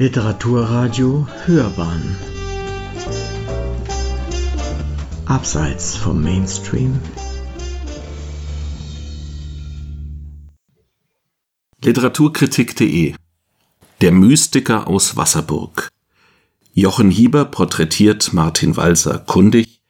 Literaturradio Hörbahn. Abseits vom Mainstream. Literaturkritik.de Der Mystiker aus Wasserburg. Jochen Hieber porträtiert Martin Walser kundig,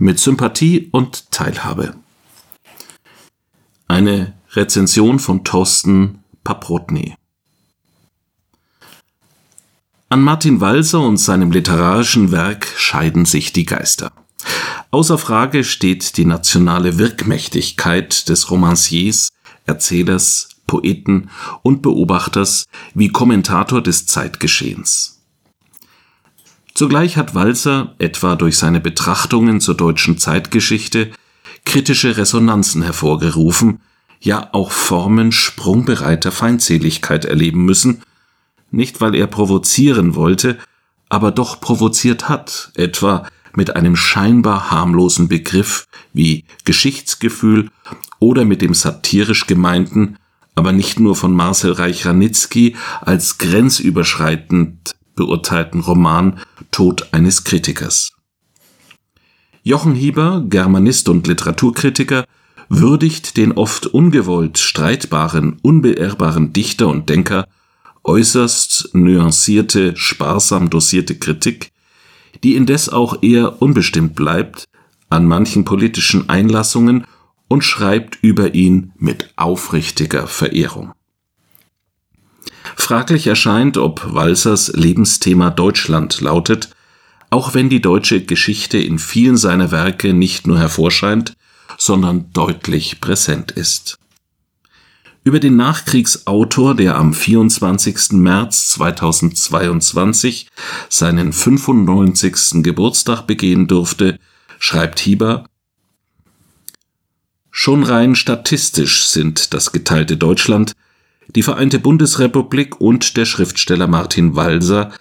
mit Sympathie und Teilhabe. Eine Rezension von Thorsten Paprotny an Martin Walser und seinem literarischen Werk scheiden sich die Geister. Außer Frage steht die nationale Wirkmächtigkeit des Romanciers, Erzählers, Poeten und Beobachters wie Kommentator des Zeitgeschehens. Zugleich hat Walser, etwa durch seine Betrachtungen zur deutschen Zeitgeschichte, kritische Resonanzen hervorgerufen, ja auch Formen sprungbereiter Feindseligkeit erleben müssen – nicht weil er provozieren wollte, aber doch provoziert hat, etwa mit einem scheinbar harmlosen Begriff wie Geschichtsgefühl oder mit dem satirisch gemeinten, aber nicht nur von Marcel Reich-Ranitzky als grenzüberschreitend beurteilten Roman Tod eines Kritikers. Jochen Hieber, Germanist und Literaturkritiker, würdigt den oft ungewollt streitbaren, unbeirrbaren Dichter und Denker äußerst nuancierte, sparsam dosierte Kritik, die indes auch eher unbestimmt bleibt an manchen politischen Einlassungen und schreibt über ihn mit aufrichtiger Verehrung. Fraglich erscheint, ob Walsers Lebensthema Deutschland lautet, auch wenn die deutsche Geschichte in vielen seiner Werke nicht nur hervorscheint, sondern deutlich präsent ist über den Nachkriegsautor, der am 24. März 2022 seinen 95. Geburtstag begehen durfte, schreibt Hieber, Schon rein statistisch sind das geteilte Deutschland, die Vereinte Bundesrepublik und der Schriftsteller Martin Walser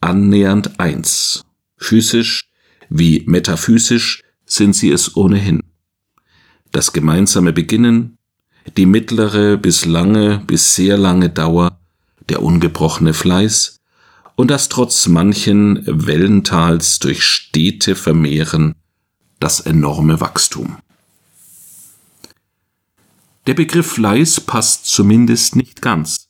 annähernd eins. Physisch wie metaphysisch sind sie es ohnehin. Das gemeinsame Beginnen, die mittlere bis lange bis sehr lange Dauer, der ungebrochene Fleiß und das trotz manchen Wellentals durch stete Vermehren das enorme Wachstum. Der Begriff Fleiß passt zumindest nicht ganz,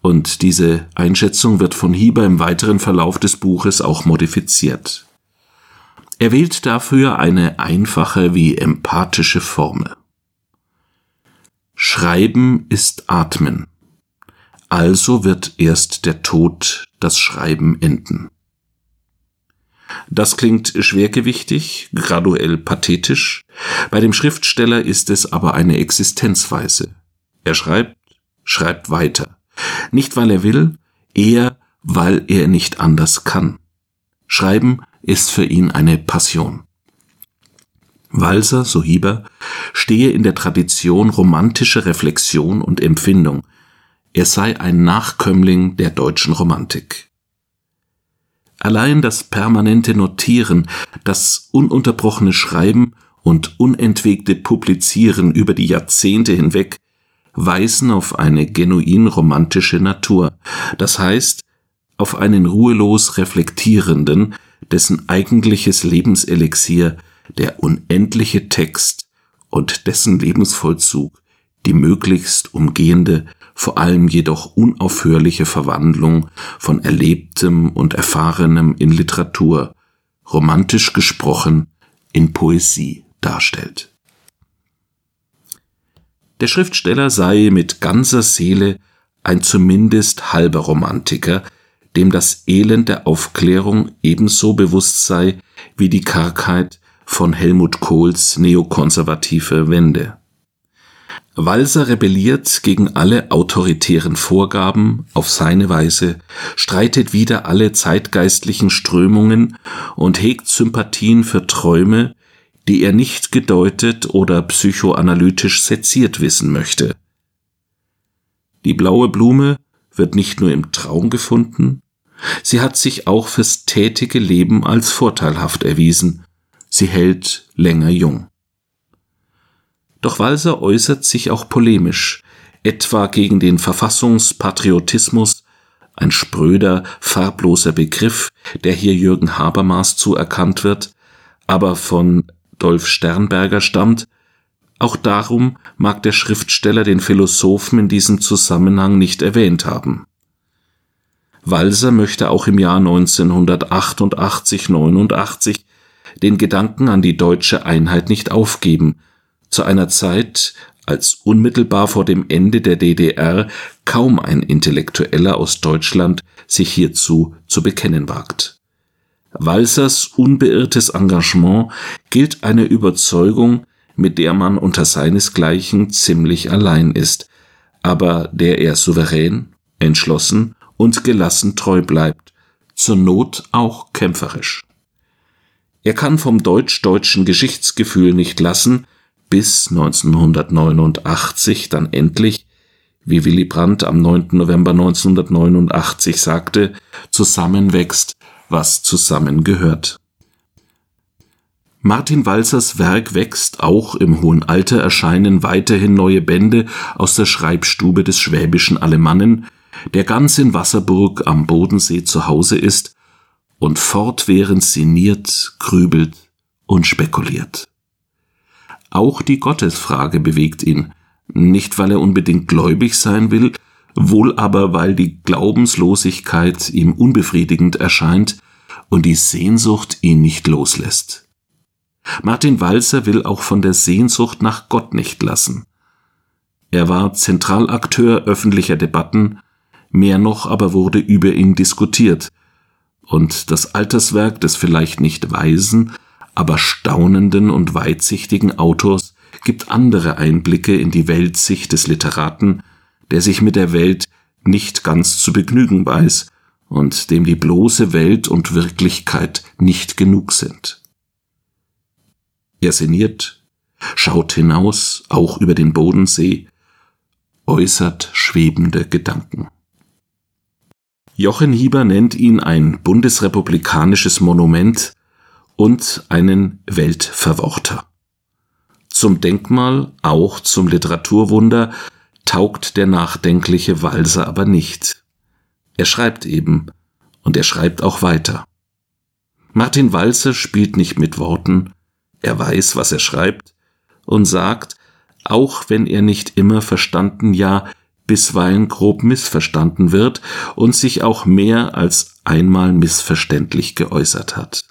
und diese Einschätzung wird von Hieber im weiteren Verlauf des Buches auch modifiziert. Er wählt dafür eine einfache wie empathische Formel. Schreiben ist Atmen. Also wird erst der Tod das Schreiben enden. Das klingt schwergewichtig, graduell pathetisch, bei dem Schriftsteller ist es aber eine Existenzweise. Er schreibt, schreibt weiter. Nicht weil er will, eher weil er nicht anders kann. Schreiben ist für ihn eine Passion. Walser, so Hieber, stehe in der Tradition romantischer Reflexion und Empfindung. Er sei ein Nachkömmling der deutschen Romantik. Allein das permanente Notieren, das ununterbrochene Schreiben und unentwegte Publizieren über die Jahrzehnte hinweg weisen auf eine genuin romantische Natur, das heißt auf einen ruhelos reflektierenden, dessen eigentliches Lebenselixier der unendliche Text und dessen Lebensvollzug die möglichst umgehende, vor allem jedoch unaufhörliche Verwandlung von Erlebtem und Erfahrenem in Literatur, romantisch gesprochen, in Poesie darstellt. Der Schriftsteller sei mit ganzer Seele ein zumindest halber Romantiker, dem das Elend der Aufklärung ebenso bewusst sei wie die Kargheit von Helmut Kohls neokonservative Wende. Walser rebelliert gegen alle autoritären Vorgaben auf seine Weise, streitet wider alle zeitgeistlichen Strömungen und hegt Sympathien für Träume, die er nicht gedeutet oder psychoanalytisch seziert wissen möchte. Die blaue Blume wird nicht nur im Traum gefunden, sie hat sich auch fürs tätige Leben als vorteilhaft erwiesen sie hält länger jung. Doch Walser äußert sich auch polemisch, etwa gegen den Verfassungspatriotismus ein spröder, farbloser Begriff, der hier Jürgen Habermas zuerkannt wird, aber von Dolf Sternberger stammt, auch darum mag der Schriftsteller den Philosophen in diesem Zusammenhang nicht erwähnt haben. Walser möchte auch im Jahr 1988-89 den Gedanken an die deutsche Einheit nicht aufgeben, zu einer Zeit, als unmittelbar vor dem Ende der DDR kaum ein Intellektueller aus Deutschland sich hierzu zu bekennen wagt. Walsers unbeirrtes Engagement gilt eine Überzeugung, mit der man unter seinesgleichen ziemlich allein ist, aber der er souverän, entschlossen und gelassen treu bleibt, zur Not auch kämpferisch. Er kann vom deutsch-deutschen Geschichtsgefühl nicht lassen, bis 1989 dann endlich, wie Willy Brandt am 9. November 1989 sagte, zusammenwächst, was zusammengehört. Martin Walsers Werk wächst, auch im hohen Alter erscheinen weiterhin neue Bände aus der Schreibstube des schwäbischen Alemannen, der ganz in Wasserburg am Bodensee zu Hause ist und fortwährend sinniert, grübelt und spekuliert. Auch die Gottesfrage bewegt ihn, nicht weil er unbedingt gläubig sein will, wohl aber weil die Glaubenslosigkeit ihm unbefriedigend erscheint und die Sehnsucht ihn nicht loslässt. Martin Walzer will auch von der Sehnsucht nach Gott nicht lassen. Er war Zentralakteur öffentlicher Debatten, mehr noch aber wurde über ihn diskutiert, und das Alterswerk des vielleicht nicht weisen, aber staunenden und weitsichtigen Autors gibt andere Einblicke in die Weltsicht des Literaten, der sich mit der Welt nicht ganz zu begnügen weiß und dem die bloße Welt und Wirklichkeit nicht genug sind. Er sinniert, schaut hinaus, auch über den Bodensee, äußert schwebende Gedanken. Jochen Hieber nennt ihn ein bundesrepublikanisches Monument und einen Weltverworter. Zum Denkmal, auch zum Literaturwunder, taugt der nachdenkliche Walser aber nicht. Er schreibt eben, und er schreibt auch weiter. Martin Walser spielt nicht mit Worten, er weiß, was er schreibt und sagt, auch wenn er nicht immer verstanden, ja bisweilen grob missverstanden wird und sich auch mehr als einmal missverständlich geäußert hat.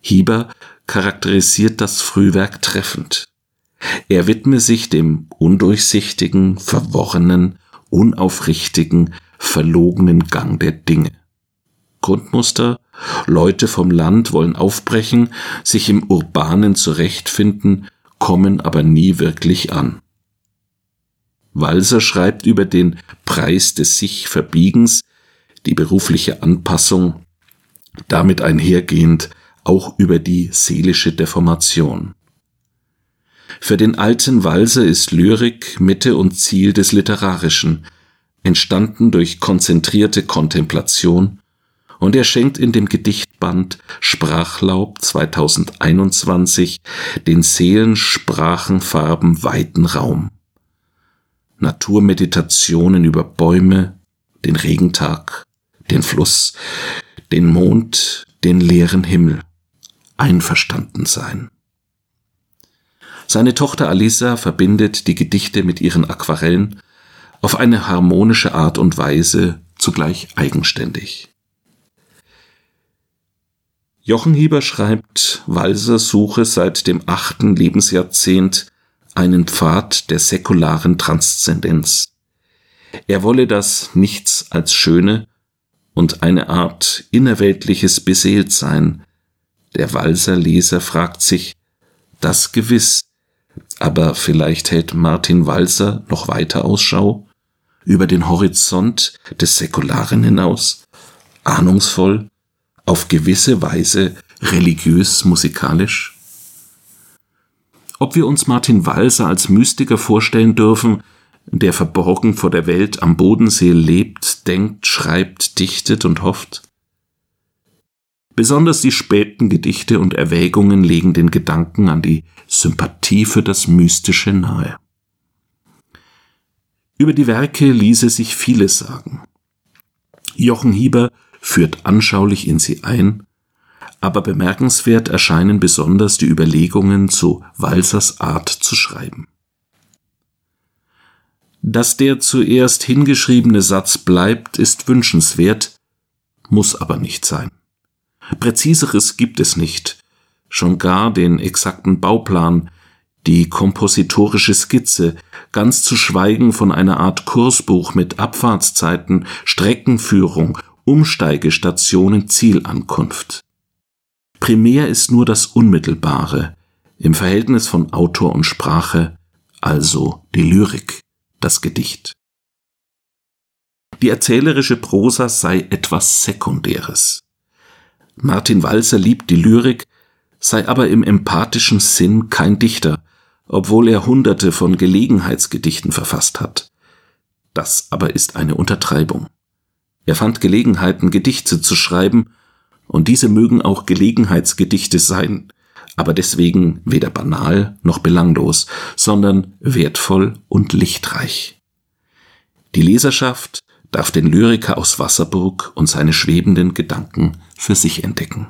Hieber charakterisiert das Frühwerk treffend. Er widme sich dem undurchsichtigen, verworrenen, unaufrichtigen, verlogenen Gang der Dinge. Grundmuster Leute vom Land wollen aufbrechen, sich im Urbanen zurechtfinden, kommen aber nie wirklich an. Walser schreibt über den Preis des sich Verbiegens, die berufliche Anpassung, damit einhergehend auch über die seelische Deformation. Für den alten Walser ist Lyrik Mitte und Ziel des Literarischen, entstanden durch konzentrierte Kontemplation und er schenkt in dem Gedichtband Sprachlaub 2021 den Seelensprachenfarben weiten Raum. Naturmeditationen über Bäume, den Regentag, den Fluss, den Mond, den leeren Himmel. Einverstanden sein. Seine Tochter Alisa verbindet die Gedichte mit ihren Aquarellen auf eine harmonische Art und Weise, zugleich eigenständig. Jochen Hieber schreibt, Walser suche seit dem achten Lebensjahrzehnt einen Pfad der säkularen Transzendenz. Er wolle das Nichts als Schöne und eine Art innerweltliches Beseeltsein. Der Walser Leser fragt sich, das gewiss, aber vielleicht hält Martin Walser noch weiter Ausschau über den Horizont des Säkularen hinaus, ahnungsvoll, auf gewisse Weise religiös musikalisch? Ob wir uns Martin Walser als Mystiker vorstellen dürfen, der verborgen vor der Welt am Bodensee lebt, denkt, schreibt, dichtet und hofft? Besonders die späten Gedichte und Erwägungen legen den Gedanken an die Sympathie für das Mystische nahe. Über die Werke ließe sich vieles sagen. Jochen Hieber führt anschaulich in sie ein, aber bemerkenswert erscheinen besonders die Überlegungen zu Walsers Art zu schreiben. Dass der zuerst hingeschriebene Satz bleibt, ist wünschenswert, muss aber nicht sein. Präziseres gibt es nicht, schon gar den exakten Bauplan, die kompositorische Skizze, ganz zu schweigen von einer Art Kursbuch mit Abfahrtszeiten, Streckenführung, Umsteigestationen, Zielankunft. Primär ist nur das Unmittelbare im Verhältnis von Autor und Sprache, also die Lyrik, das Gedicht. Die erzählerische Prosa sei etwas Sekundäres. Martin Walser liebt die Lyrik, sei aber im empathischen Sinn kein Dichter, obwohl er hunderte von Gelegenheitsgedichten verfasst hat. Das aber ist eine Untertreibung. Er fand Gelegenheiten, Gedichte zu schreiben, und diese mögen auch Gelegenheitsgedichte sein, aber deswegen weder banal noch belanglos, sondern wertvoll und lichtreich. Die Leserschaft darf den Lyriker aus Wasserburg und seine schwebenden Gedanken für sich entdecken.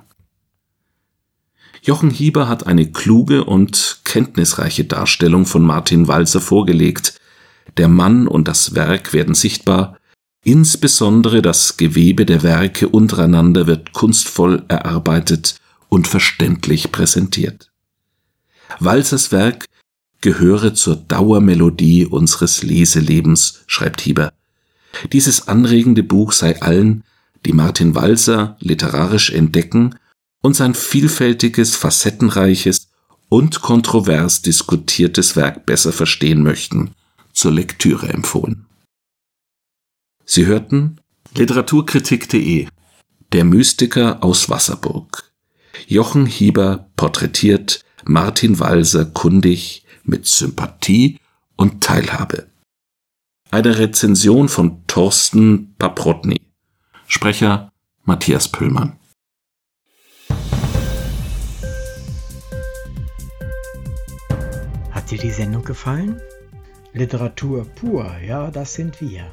Jochen Hieber hat eine kluge und kenntnisreiche Darstellung von Martin Walser vorgelegt. Der Mann und das Werk werden sichtbar, insbesondere das Gewebe der Werke untereinander wird kunstvoll erarbeitet und verständlich präsentiert. Walsers Werk gehöre zur Dauermelodie unseres Leselebens, schreibt Hieber. Dieses anregende Buch sei allen, die Martin Walser literarisch entdecken und sein vielfältiges, facettenreiches und kontrovers diskutiertes Werk besser verstehen möchten, zur Lektüre empfohlen. Sie hörten Literaturkritik.de Der Mystiker aus Wasserburg. Jochen Hieber porträtiert Martin Walser kundig mit Sympathie und Teilhabe. Eine Rezension von Thorsten Paprotny. Sprecher Matthias Pöllmann. Hat dir die Sendung gefallen? Literatur pur, ja, das sind wir.